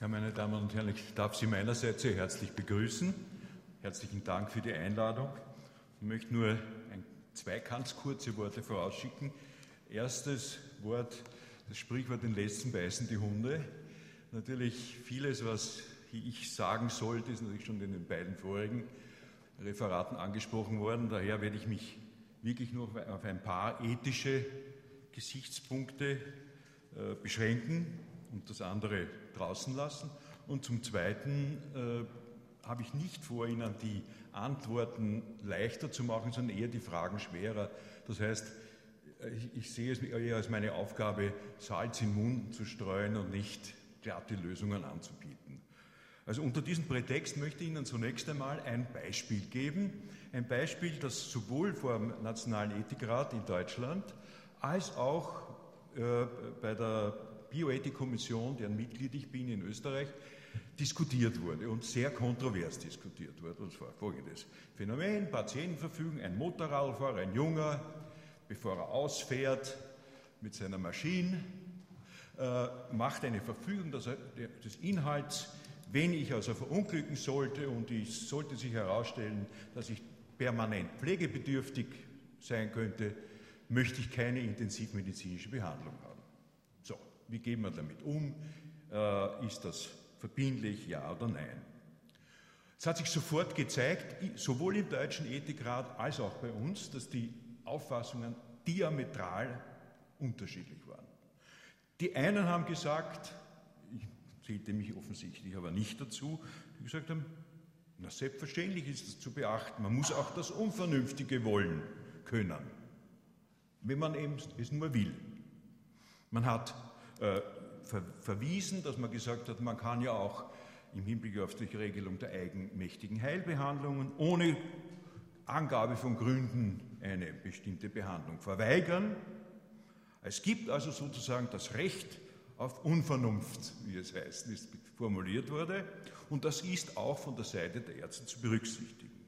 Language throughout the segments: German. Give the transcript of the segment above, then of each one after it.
Ja, meine Damen und Herren, ich darf Sie meinerseits sehr herzlich begrüßen. Herzlichen Dank für die Einladung. Ich möchte nur ein, zwei ganz kurze Worte vorausschicken. Erstes Wort, das Sprichwort, den letzten beißen die Hunde. Natürlich vieles, was ich sagen sollte, ist natürlich schon in den beiden vorigen Referaten angesprochen worden. Daher werde ich mich wirklich nur auf ein paar ethische Gesichtspunkte äh, beschränken und das andere draußen lassen. Und zum Zweiten äh, habe ich nicht vor, Ihnen die Antworten leichter zu machen, sondern eher die Fragen schwerer. Das heißt, ich, ich sehe es eher als meine Aufgabe, Salz in den Mund zu streuen und nicht glatte Lösungen anzubieten. Also unter diesem Prätext möchte ich Ihnen zunächst einmal ein Beispiel geben. Ein Beispiel, das sowohl vor dem Nationalen Ethikrat in Deutschland als auch äh, bei der Bioethikkommission, deren Mitglied ich bin in Österreich, diskutiert wurde und sehr kontrovers diskutiert wurde. Und zwar folgendes Phänomen, Patientenverfügung, ein Motorradfahrer, ein Junger, bevor er ausfährt mit seiner Maschine, äh, macht eine Verfügung dass er, des Inhalts, wenn ich also verunglücken sollte und es sollte sich herausstellen, dass ich permanent pflegebedürftig sein könnte, möchte ich keine intensivmedizinische Behandlung haben. Wie gehen wir damit um? Äh, ist das verbindlich, ja oder nein? Es hat sich sofort gezeigt, sowohl im Deutschen Ethikrat als auch bei uns, dass die Auffassungen diametral unterschiedlich waren. Die einen haben gesagt, ich zählte mich offensichtlich aber nicht dazu, die gesagt haben, na selbstverständlich ist das zu beachten, man muss auch das Unvernünftige wollen können, wenn man eben es nur will. Man hat äh, ver verwiesen, dass man gesagt hat, man kann ja auch im Hinblick auf die Regelung der eigenmächtigen Heilbehandlungen ohne Angabe von Gründen eine bestimmte Behandlung verweigern. Es gibt also sozusagen das Recht auf Unvernunft, wie es heißt, ist formuliert wurde, und das ist auch von der Seite der Ärzte zu berücksichtigen.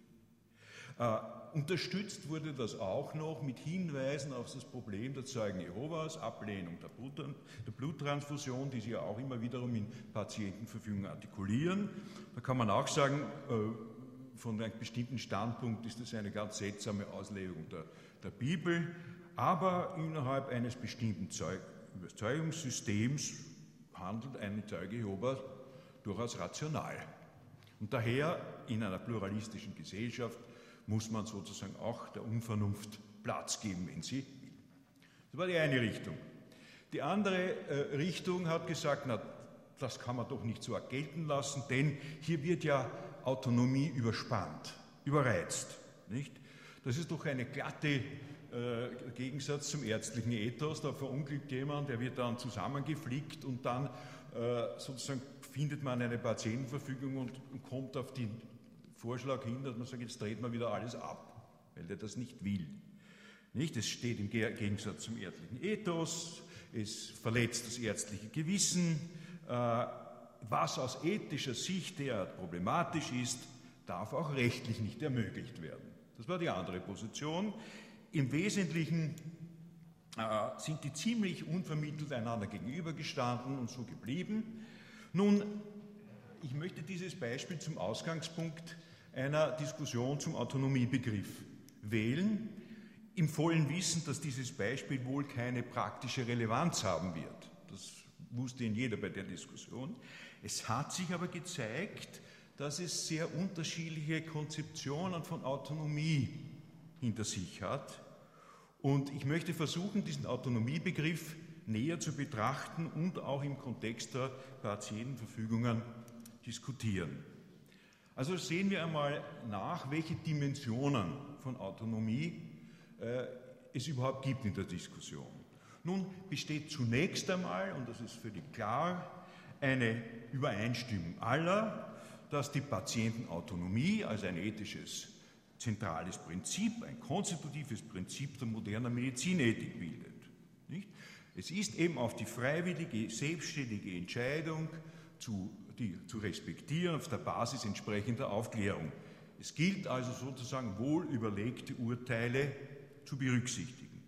Äh, unterstützt wurde das auch noch mit Hinweisen auf das Problem der Zeugen Jehovas, Ablehnung der, Blut, der Bluttransfusion, die sie ja auch immer wiederum in Patientenverfügung artikulieren. Da kann man auch sagen, äh, von einem bestimmten Standpunkt ist das eine ganz seltsame Auslegung der, der Bibel, aber innerhalb eines bestimmten Zeug, Überzeugungssystems handelt ein Zeuge Jehovas durchaus rational. Und daher in einer pluralistischen Gesellschaft muss man sozusagen auch der Unvernunft Platz geben, wenn sie will. Das war die eine Richtung. Die andere äh, Richtung hat gesagt, na, das kann man doch nicht so gelten lassen, denn hier wird ja Autonomie überspannt, überreizt. Nicht? Das ist doch eine glatte äh, Gegensatz zum ärztlichen Ethos. Da verunglückt jemand, der wird dann zusammengeflickt und dann äh, sozusagen findet man eine Patientenverfügung und, und kommt auf die Vorschlag hin, dass man sagt, jetzt dreht man wieder alles ab, weil der das nicht will. Nicht? Es steht im Gegensatz zum ärztlichen Ethos, es verletzt das ärztliche Gewissen. Äh, was aus ethischer Sicht derart problematisch ist, darf auch rechtlich nicht ermöglicht werden. Das war die andere Position. Im Wesentlichen äh, sind die ziemlich unvermittelt einander gegenübergestanden und so geblieben. Nun, ich möchte dieses Beispiel zum Ausgangspunkt einer Diskussion zum Autonomiebegriff wählen, im vollen Wissen, dass dieses Beispiel wohl keine praktische Relevanz haben wird. Das wusste ihn jeder bei der Diskussion. Es hat sich aber gezeigt, dass es sehr unterschiedliche Konzeptionen von Autonomie hinter sich hat. Und ich möchte versuchen, diesen Autonomiebegriff näher zu betrachten und auch im Kontext der Patientenverfügungen diskutieren. Also sehen wir einmal nach, welche Dimensionen von Autonomie äh, es überhaupt gibt in der Diskussion. Nun besteht zunächst einmal, und das ist völlig klar, eine Übereinstimmung aller, dass die Patientenautonomie als ein ethisches zentrales Prinzip, ein konstitutives Prinzip der modernen Medizinethik bildet. Nicht? Es ist eben auf die freiwillige, selbstständige Entscheidung zu zu respektieren auf der Basis entsprechender Aufklärung. Es gilt also sozusagen wohl überlegte Urteile zu berücksichtigen.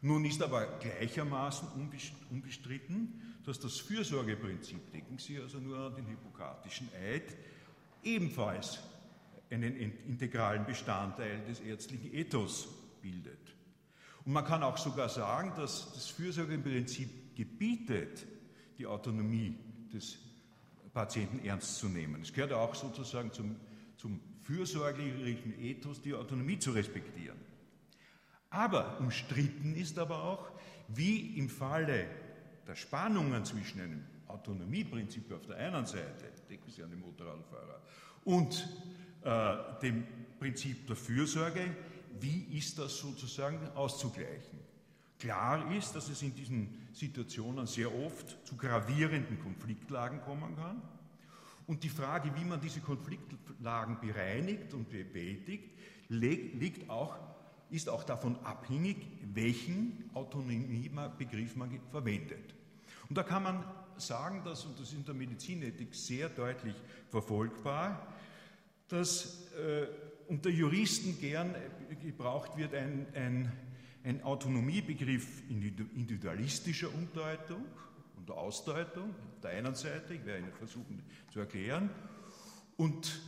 Nun ist aber gleichermaßen unbestritten, dass das Fürsorgeprinzip, denken Sie also nur an den hippokratischen Eid, ebenfalls einen integralen Bestandteil des ärztlichen Ethos bildet. Und man kann auch sogar sagen, dass das Fürsorgeprinzip gebietet, die Autonomie des Patienten ernst zu nehmen. Es gehört auch sozusagen zum, zum fürsorglichen Ethos, die Autonomie zu respektieren. Aber umstritten ist aber auch, wie im Falle der Spannungen zwischen einem Autonomieprinzip auf der einen Seite, denken Sie an den Motorradfahrer, und äh, dem Prinzip der Fürsorge, wie ist das sozusagen auszugleichen? Klar ist, dass es in diesen Situationen sehr oft zu gravierenden Konfliktlagen kommen kann. Und die Frage, wie man diese Konfliktlagen bereinigt und bewältigt, liegt auch, ist auch davon abhängig, welchen Autonomiebegriff man verwendet. Und da kann man sagen, dass, und das ist in der Medizinethik sehr deutlich verfolgbar, dass äh, unter Juristen gern gebraucht wird ein, ein, ein Autonomiebegriff individualistischer Umdeutung und Ausdeutung. Auf der einen Seite, ich werde Ihnen versuchen zu erklären, und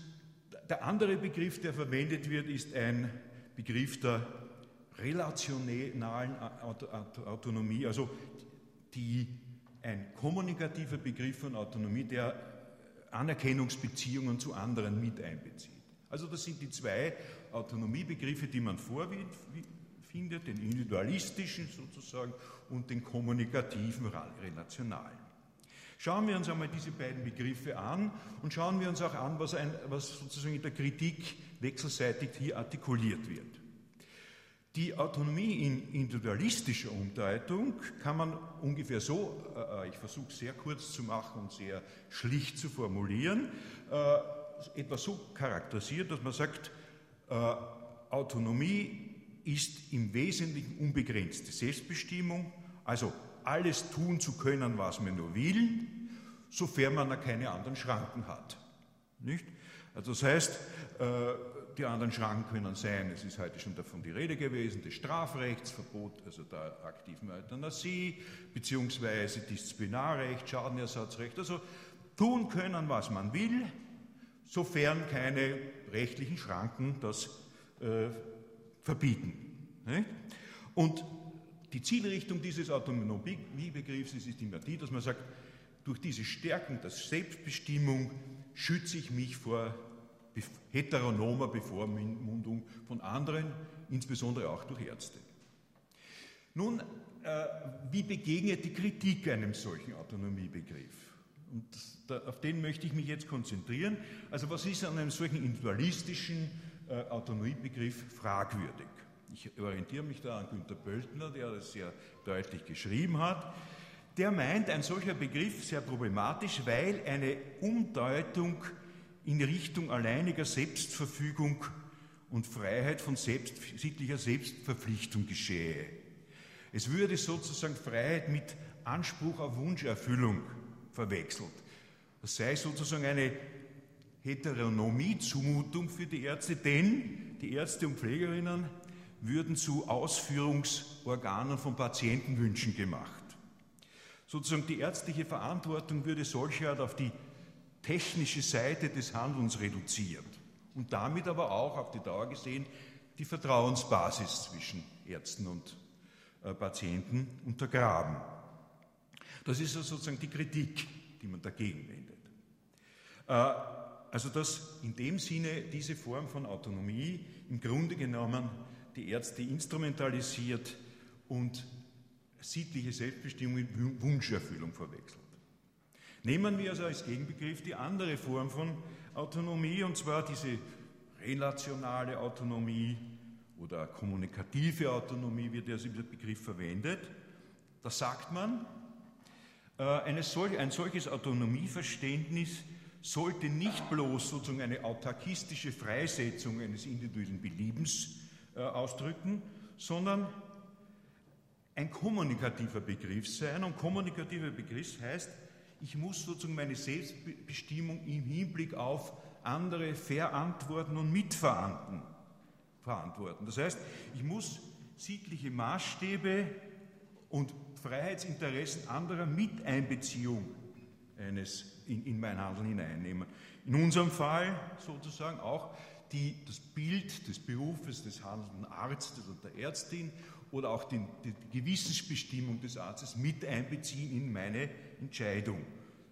der andere Begriff, der verwendet wird, ist ein Begriff der relationalen Autonomie, also die, ein kommunikativer Begriff von Autonomie, der Anerkennungsbeziehungen zu anderen mit einbezieht. Also das sind die zwei Autonomiebegriffe, die man vorfindet, den individualistischen sozusagen und den kommunikativen, relationalen. Schauen wir uns einmal diese beiden Begriffe an und schauen wir uns auch an, was, ein, was sozusagen in der Kritik wechselseitig hier artikuliert wird. Die Autonomie in individualistischer Umdeutung kann man ungefähr so, äh, ich versuche sehr kurz zu machen und sehr schlicht zu formulieren, äh, etwa so charakterisiert, dass man sagt, äh, Autonomie ist im Wesentlichen unbegrenzte Selbstbestimmung, also alles tun zu können, was man nur will, sofern man keine anderen Schranken hat. Nicht? Also das heißt, äh, die anderen Schranken können sein, es ist heute schon davon die Rede gewesen, das Strafrechtsverbot, also der aktiven Euthanasie, beziehungsweise Disziplinarrecht, Schadenersatzrecht, also tun können, was man will, sofern keine rechtlichen Schranken das äh, verbieten. Und die Zielrichtung dieses Autonomiebegriffs ist immer die, dass man sagt, durch diese Stärken der Selbstbestimmung schütze ich mich vor heteronomer Bevormundung von anderen, insbesondere auch durch Ärzte. Nun, äh, wie begegnet die Kritik einem solchen Autonomiebegriff? Und da, auf den möchte ich mich jetzt konzentrieren. Also was ist an einem solchen individualistischen Autonomiebegriff fragwürdig? Ich orientiere mich da an Günter Böltner, der das sehr deutlich geschrieben hat. Der meint, ein solcher Begriff sehr problematisch, weil eine Umdeutung in Richtung alleiniger Selbstverfügung und Freiheit von selbst, sittlicher Selbstverpflichtung geschehe. Es würde sozusagen Freiheit mit Anspruch auf Wunscherfüllung verwechselt. Das sei sozusagen eine Heteronomie-Zumutung für die Ärzte, denn die Ärzte und Pflegerinnen würden zu Ausführungsorganen von Patientenwünschen gemacht. Sozusagen die ärztliche Verantwortung würde solcherart auf die technische Seite des Handelns reduziert und damit aber auch auf die Dauer gesehen die Vertrauensbasis zwischen Ärzten und äh, Patienten untergraben. Das ist also sozusagen die Kritik, die man dagegen wendet. Äh, also dass in dem Sinne diese Form von Autonomie im Grunde genommen die Ärzte instrumentalisiert und sittliche Selbstbestimmung mit Wunscherfüllung verwechselt. Nehmen wir also als Gegenbegriff die andere Form von Autonomie, und zwar diese relationale Autonomie oder kommunikative Autonomie, wird dieser Begriff verwendet. Da sagt man, äh, solch, ein solches Autonomieverständnis sollte nicht bloß sozusagen eine autarkistische Freisetzung eines individuellen Beliebens äh, ausdrücken, sondern ein kommunikativer Begriff sein. Und kommunikativer Begriff heißt, ich muss sozusagen meine Selbstbestimmung im Hinblick auf andere verantworten und mitverantworten. Das heißt, ich muss sittliche Maßstäbe und Freiheitsinteressen anderer mit Einbeziehung eines in, in mein Handeln hineinnehmen. In unserem Fall sozusagen auch die, das Bild des Berufes des handelnden Arztes oder der Ärztin oder auch die, die Gewissensbestimmung des Arztes mit einbeziehen in meine Entscheidung.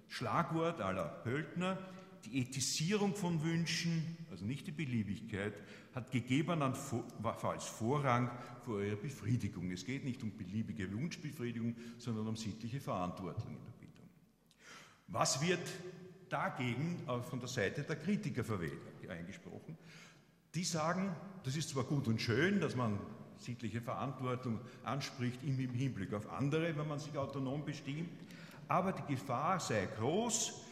Schlagwort aller Pöltner, die Ethisierung von Wünschen, also nicht die Beliebigkeit, hat gegebenenfalls Vorrang vor ihrer Befriedigung. Es geht nicht um beliebige Wunschbefriedigung, sondern um sittliche Verantwortung in der Bildung. Was wird dagegen von der Seite der Kritiker eingesprochen? Die sagen, das ist zwar gut und schön, dass man sittliche Verantwortung anspricht im Hinblick auf andere, wenn man sich autonom bestimmt, aber die Gefahr sei groß,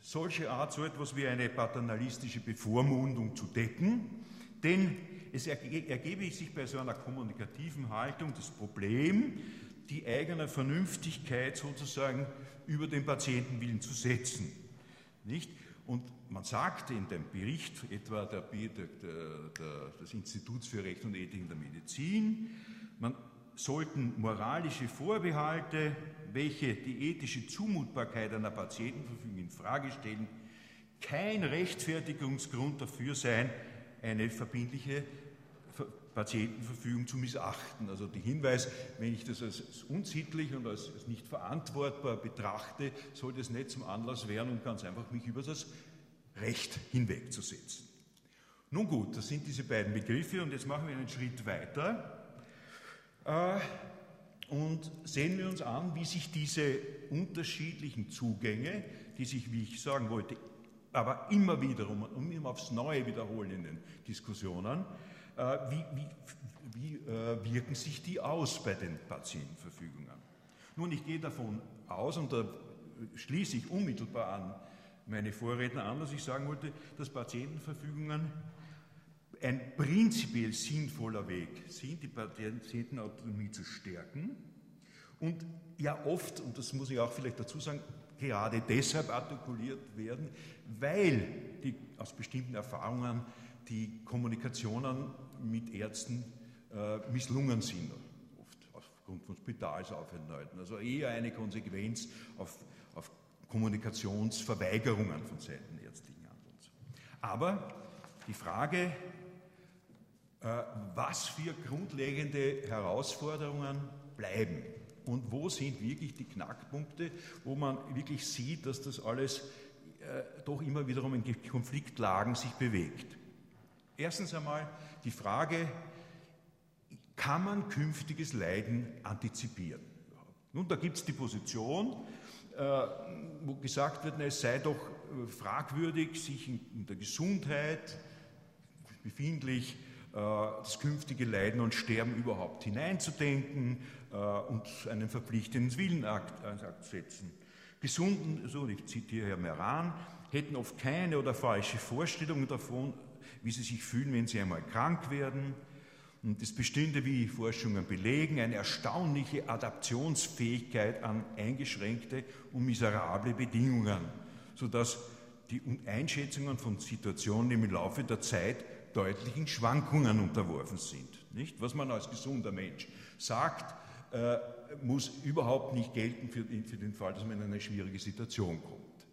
solche Art so etwas wie eine paternalistische Bevormundung zu decken, denn es ergebe sich bei so einer kommunikativen Haltung das Problem, die eigene Vernünftigkeit sozusagen über den Patientenwillen zu setzen. Nicht? Und man sagte in dem Bericht etwa der, der, der, des Instituts für Recht und Ethik in der Medizin, man sollten moralische Vorbehalte, welche die ethische Zumutbarkeit einer Patientenverfügung in Frage stellen, kein Rechtfertigungsgrund dafür sein, eine verbindliche Patientenverfügung zu missachten. Also der Hinweis, wenn ich das als unsittlich und als, nicht verantwortbar betrachte, soll das nicht zum Anlass werden, um ganz einfach mich über das Recht hinwegzusetzen. Nun gut, das sind diese beiden Begriffe und jetzt machen wir einen Schritt weiter äh, und sehen wir uns an, wie sich diese unterschiedlichen Zugänge, die sich, wie ich sagen wollte, aber immer wieder um, um immer aufs Neue wiederholen in den Diskussionen, wie, wie, wie äh, wirken sich die aus bei den Patientenverfügungen? Nun, ich gehe davon aus, und da schließe ich unmittelbar an meine Vorredner an, dass ich sagen wollte, dass Patientenverfügungen ein prinzipiell sinnvoller Weg sind, die Patientenautonomie zu stärken und ja oft, und das muss ich auch vielleicht dazu sagen, gerade deshalb artikuliert werden, weil die, aus bestimmten Erfahrungen die Kommunikationen mit Ärzten äh, misslungen sind, oft aufgrund von Spitalsaufenthalten. Also eher eine Konsequenz auf, auf Kommunikationsverweigerungen von Seiten ärztlichen Handelns. Aber die Frage, äh, was für grundlegende Herausforderungen bleiben und wo sind wirklich die Knackpunkte, wo man wirklich sieht, dass das alles äh, doch immer wiederum in Konfliktlagen sich bewegt. Erstens einmal die Frage, kann man künftiges Leiden antizipieren? Nun, da gibt es die Position, äh, wo gesagt wird, es sei doch äh, fragwürdig, sich in der Gesundheit befindlich äh, das künftige Leiden und Sterben überhaupt hineinzudenken und einen verpflichtenden Willenakt setzen. Gesunden, so ich zitiere Herr Meran, hätten oft keine oder falsche Vorstellungen davon, wie sie sich fühlen, wenn sie einmal krank werden. Und es bestünde, wie Forschungen belegen, eine erstaunliche Adaptionsfähigkeit an eingeschränkte und miserable Bedingungen, sodass die Einschätzungen von Situationen im Laufe der Zeit deutlichen Schwankungen unterworfen sind. Nicht? Was man als gesunder Mensch sagt, äh, muss überhaupt nicht gelten für, für den Fall, dass man in eine schwierige Situation kommt.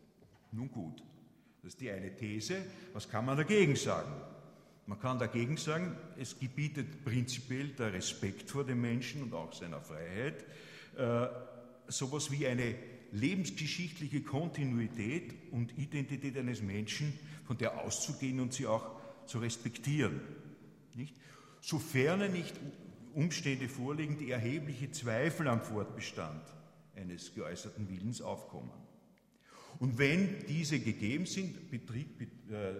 Nun gut. Das ist die eine These. Was kann man dagegen sagen? Man kann dagegen sagen, es gebietet prinzipiell der Respekt vor dem Menschen und auch seiner Freiheit, äh, sowas wie eine lebensgeschichtliche Kontinuität und Identität eines Menschen, von der auszugehen und sie auch zu respektieren. Nicht? Sofern nicht Umstände vorliegen, die erhebliche Zweifel am Fortbestand eines geäußerten Willens aufkommen. Und wenn diese gegeben sind, betrifft, äh,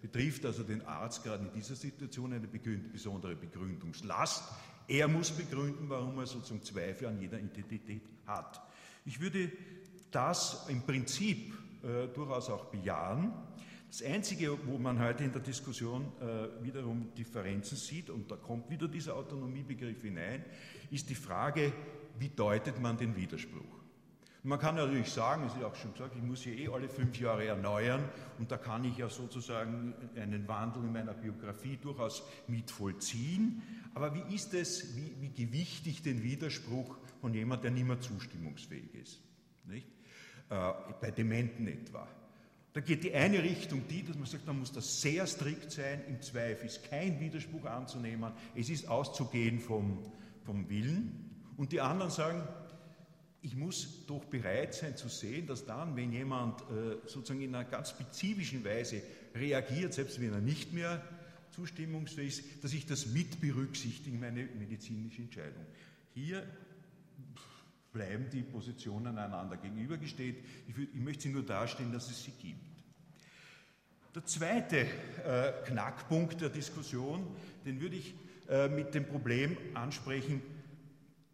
betrifft also den Arzt gerade in dieser Situation eine besondere Begründungslast. Er muss begründen, warum er sozusagen Zweifel an jeder Identität hat. Ich würde das im Prinzip äh, durchaus auch bejahen. Das Einzige, wo man heute in der Diskussion äh, wiederum Differenzen sieht, und da kommt wieder dieser Autonomiebegriff hinein, ist die Frage, wie deutet man den Widerspruch? Man kann natürlich sagen, es ist auch schon gesagt, ich muss hier eh alle fünf Jahre erneuern und da kann ich ja sozusagen einen Wandel in meiner Biografie durchaus mit vollziehen. Aber wie ist es, wie, wie gewichtig den Widerspruch von jemandem, der nicht mehr zustimmungsfähig ist? Nicht? Äh, bei Dementen etwa. Da geht die eine Richtung die, dass man sagt, man muss das sehr strikt sein, im Zweifel ist kein Widerspruch anzunehmen, es ist auszugehen vom, vom Willen. Und die anderen sagen, ich muss doch bereit sein zu sehen, dass dann, wenn jemand äh, sozusagen in einer ganz spezifischen Weise reagiert, selbst wenn er nicht mehr zustimmungsfähig ist, dass ich das mit berücksichtige, meine medizinische Entscheidung. Hier bleiben die Positionen einander gegenübergestellt. Ich, ich möchte sie nur darstellen, dass es sie gibt. Der zweite äh, Knackpunkt der Diskussion, den würde ich äh, mit dem Problem ansprechen,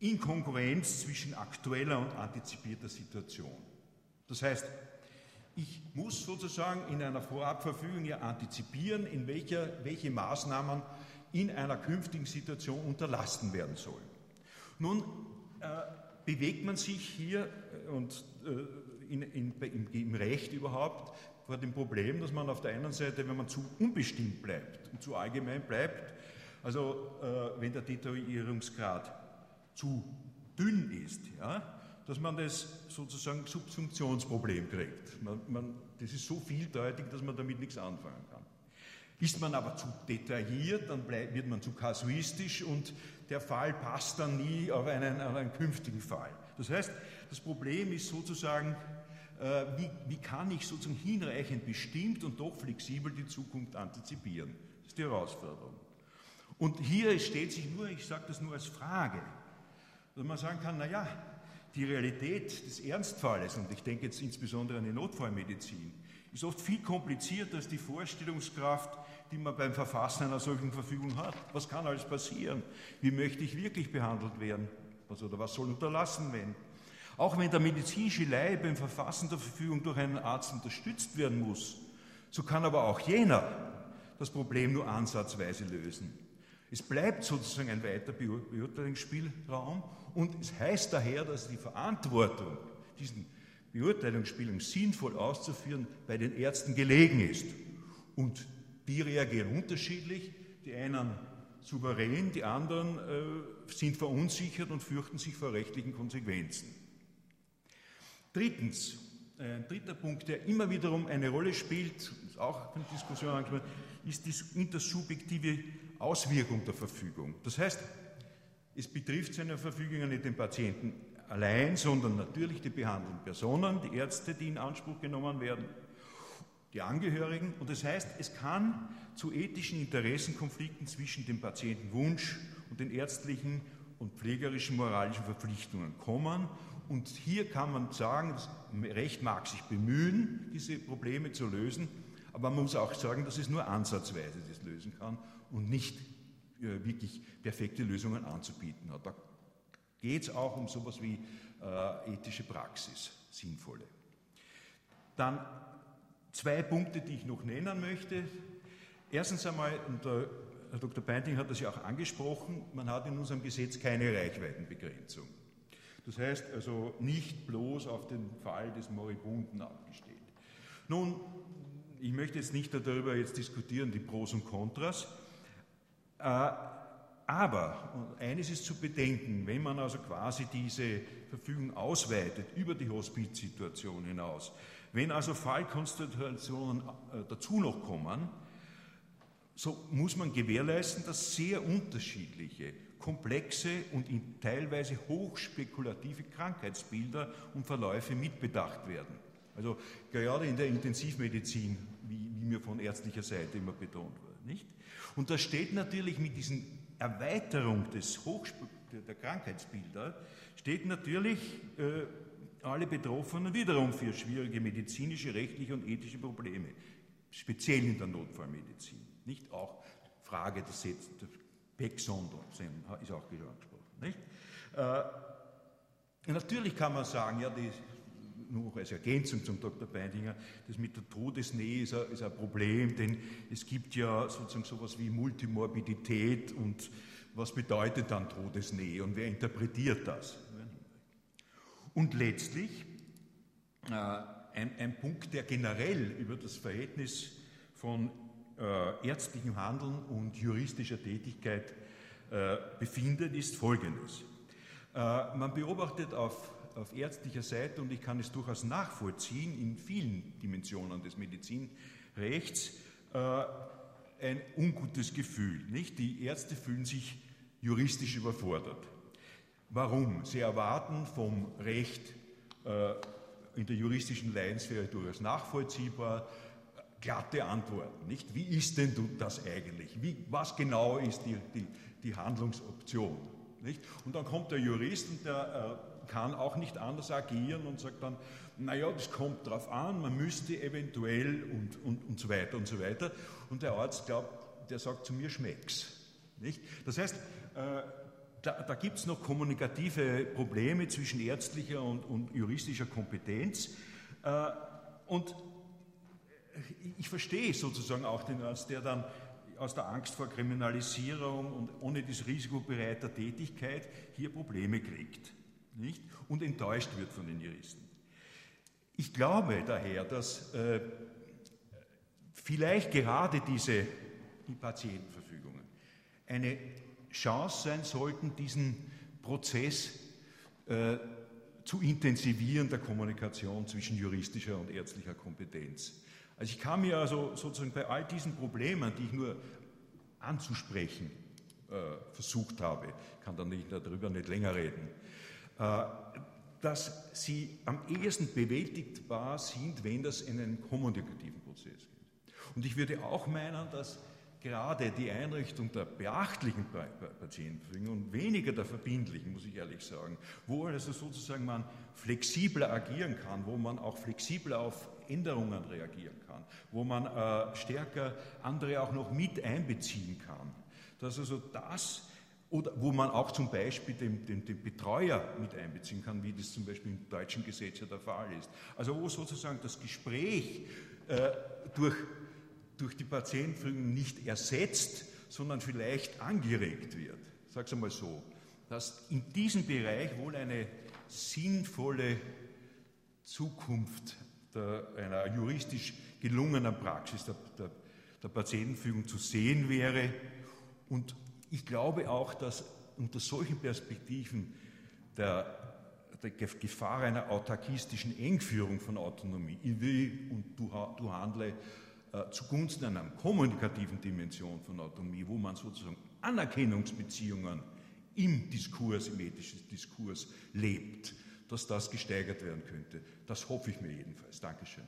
Inkongruenz zwischen aktueller und antizipierter Situation. Das heißt, ich muss sozusagen in einer Vorabverfügung ja antizipieren, in welcher, welche Maßnahmen in einer künftigen Situation unterlassen werden sollen. Nun äh, bewegt man sich hier äh, und äh, in, in, im, im Recht überhaupt vor dem Problem, dass man auf der einen Seite, wenn man zu unbestimmt bleibt und zu allgemein bleibt, also äh, wenn der Detaillierungsgrad zu dünn ist, ja, dass man das sozusagen Subsumptionsproblem kriegt. Man, man, das ist so vieldeutig, dass man damit nichts anfangen kann. Ist man aber zu detailliert, dann bleib, wird man zu kasuistisch und der Fall passt dann nie auf einen, auf einen künftigen Fall. Das heißt, das Problem ist sozusagen, äh, wie, wie kann ich sozusagen hinreichend bestimmt und doch flexibel die Zukunft antizipieren? Das ist die Herausforderung. Und hier stellt sich nur, ich sage das nur als Frage, dass man sagen kann, naja, die Realität des Ernstfalles, und ich denke jetzt insbesondere an die Notfallmedizin, ist oft viel komplizierter als die Vorstellungskraft, die man beim Verfassen einer solchen Verfügung hat. Was kann alles passieren? Wie möchte ich wirklich behandelt werden? Was oder was soll unterlassen werden? Auch wenn der medizinische Leih beim Verfassen der Verfügung durch einen Arzt unterstützt werden muss, so kann aber auch jener das Problem nur ansatzweise lösen. Es bleibt sozusagen ein weiter Beurteilungsspielraum und es heißt daher, dass die Verantwortung, diesen Beurteilungsspielraum sinnvoll auszuführen, bei den Ärzten gelegen ist. Und die reagieren unterschiedlich. Die einen souverän, die anderen äh, sind verunsichert und fürchten sich vor rechtlichen Konsequenzen. Drittens, ein dritter Punkt, der immer wiederum eine Rolle spielt, ist auch in der Diskussion angesprochen, ist die intersubjektive Auswirkung der Verfügung. Das heißt, es betrifft seine Verfügung nicht den Patienten allein, sondern natürlich die behandelnden Personen, die Ärzte, die in Anspruch genommen werden, die Angehörigen. Und das heißt, es kann zu ethischen Interessenkonflikten zwischen dem Patientenwunsch und den ärztlichen und pflegerischen moralischen Verpflichtungen kommen. Und hier kann man sagen, das Recht mag sich bemühen, diese Probleme zu lösen, aber man muss auch sagen, dass es nur ansatzweise das lösen kann und nicht äh, wirklich perfekte Lösungen anzubieten hat. Da geht es auch um sowas wie äh, ethische Praxis, sinnvolle. Dann zwei Punkte, die ich noch nennen möchte. Erstens einmal, und der Herr Dr. Beinting hat das ja auch angesprochen, man hat in unserem Gesetz keine Reichweitenbegrenzung. Das heißt also nicht bloß auf den Fall des Moribunden abgestellt. Nun, ich möchte jetzt nicht darüber jetzt diskutieren, die Pros und Kontras, aber eines ist zu bedenken, wenn man also quasi diese Verfügung ausweitet über die Hospizsituation hinaus, wenn also Fallkonstellationen äh, dazu noch kommen, so muss man gewährleisten, dass sehr unterschiedliche, komplexe und teilweise hochspekulative Krankheitsbilder und Verläufe mitbedacht werden. Also gerade in der Intensivmedizin, wie, wie mir von ärztlicher Seite immer betont wurde. Nicht? Und da steht natürlich mit diesen Erweiterung des Hochsp der Krankheitsbilder, steht natürlich äh, alle Betroffenen wiederum für schwierige medizinische, rechtliche und ethische Probleme, speziell in der Notfallmedizin. Nicht auch Frage des, des Becksonder, ist auch angesprochen. Nicht? Äh, natürlich kann man sagen, ja, die nur als Ergänzung zum Dr. Beindinger, das mit der Todesnähe ist ein, ist ein Problem, denn es gibt ja sozusagen sowas wie Multimorbidität und was bedeutet dann Todesnähe und wer interpretiert das? Und letztlich äh, ein, ein, Punkt, der generell über das Verhältnis von äh, ärztlichem Handeln und juristischer Tätigkeit äh, befindet, ist folgendes. Äh, man beobachtet auf, auf ärztlicher Seite, und ich kann es durchaus nachvollziehen, in vielen Dimensionen des Medizinrechts, äh, ein ungutes Gefühl. Nicht? Die Ärzte fühlen sich juristisch überfordert. Warum? Sie erwarten vom Recht äh, in der juristischen Leinsphäre durchaus nachvollziehbar glatte Antworten. Nicht? Wie ist denn das eigentlich? Wie, was genau ist die, die, die Handlungsoption? Nicht? Und dann kommt der Jurist und der äh, kann auch nicht anders agieren und sagt dann, naja, das kommt darauf an, man müsste eventuell und, und, und so weiter und so weiter. Und der Arzt glaubt, der sagt zu mir, schmeck's. Nicht? Das heißt, äh, da, da gibt es noch kommunikative Probleme zwischen ärztlicher und, und juristischer Kompetenz. Äh, und ich verstehe sozusagen auch den Arzt, der dann aus der Angst vor Kriminalisierung und ohne das Risiko bereiter Tätigkeit hier Probleme kriegt nicht? und enttäuscht wird von den Juristen. Ich glaube daher, dass äh, vielleicht gerade diese die Patientenverfügungen eine Chance sein sollten, diesen Prozess äh, zu intensivieren der Kommunikation zwischen juristischer und ärztlicher Kompetenz. Also ich kann mir also sozusagen bei all diesen Problemen, die ich nur anzusprechen äh, versucht habe, kann dann nicht darüber nicht länger reden, dass sie am ehesten bewältigbar sind, wenn das in einen kommunikativen Prozess geht. Und ich würde auch meinen, dass gerade die Einrichtung der beachtlichen Patientenverfügung und weniger der verbindlichen, muss ich ehrlich sagen, wo also sozusagen man flexibler agieren kann, wo man auch flexibler auf Änderungen reagieren kann, wo man äh, stärker andere auch noch mit einbeziehen kann. Dass also das oder wo man auch zum Beispiel den, den, den, Betreuer mit einbeziehen kann, wie das zum Beispiel im deutschen Gesetz ja der Fall ist. Also wo sozusagen das Gespräch äh, durch durch die Patientenverfügung nicht ersetzt, sondern vielleicht angeregt wird. Es einmal so, dass in diesem Bereich wohl eine sinnvolle Zukunft der, einer juristisch gelungenen Praxis der, der, der Patientenfügung zu sehen wäre. Und ich glaube auch, dass unter solchen Perspektiven der, der Gefahr einer autarkistischen Engführung von Autonomie, ich will und du, du handle, äh, zugunsten einer kommunikativen Dimension von Autonomie, wo man sozusagen Anerkennungsbeziehungen im Diskurs, im ethischen Diskurs lebt, dass das gesteigert werden könnte. Das hoffe ich mir jedenfalls. Dankeschön.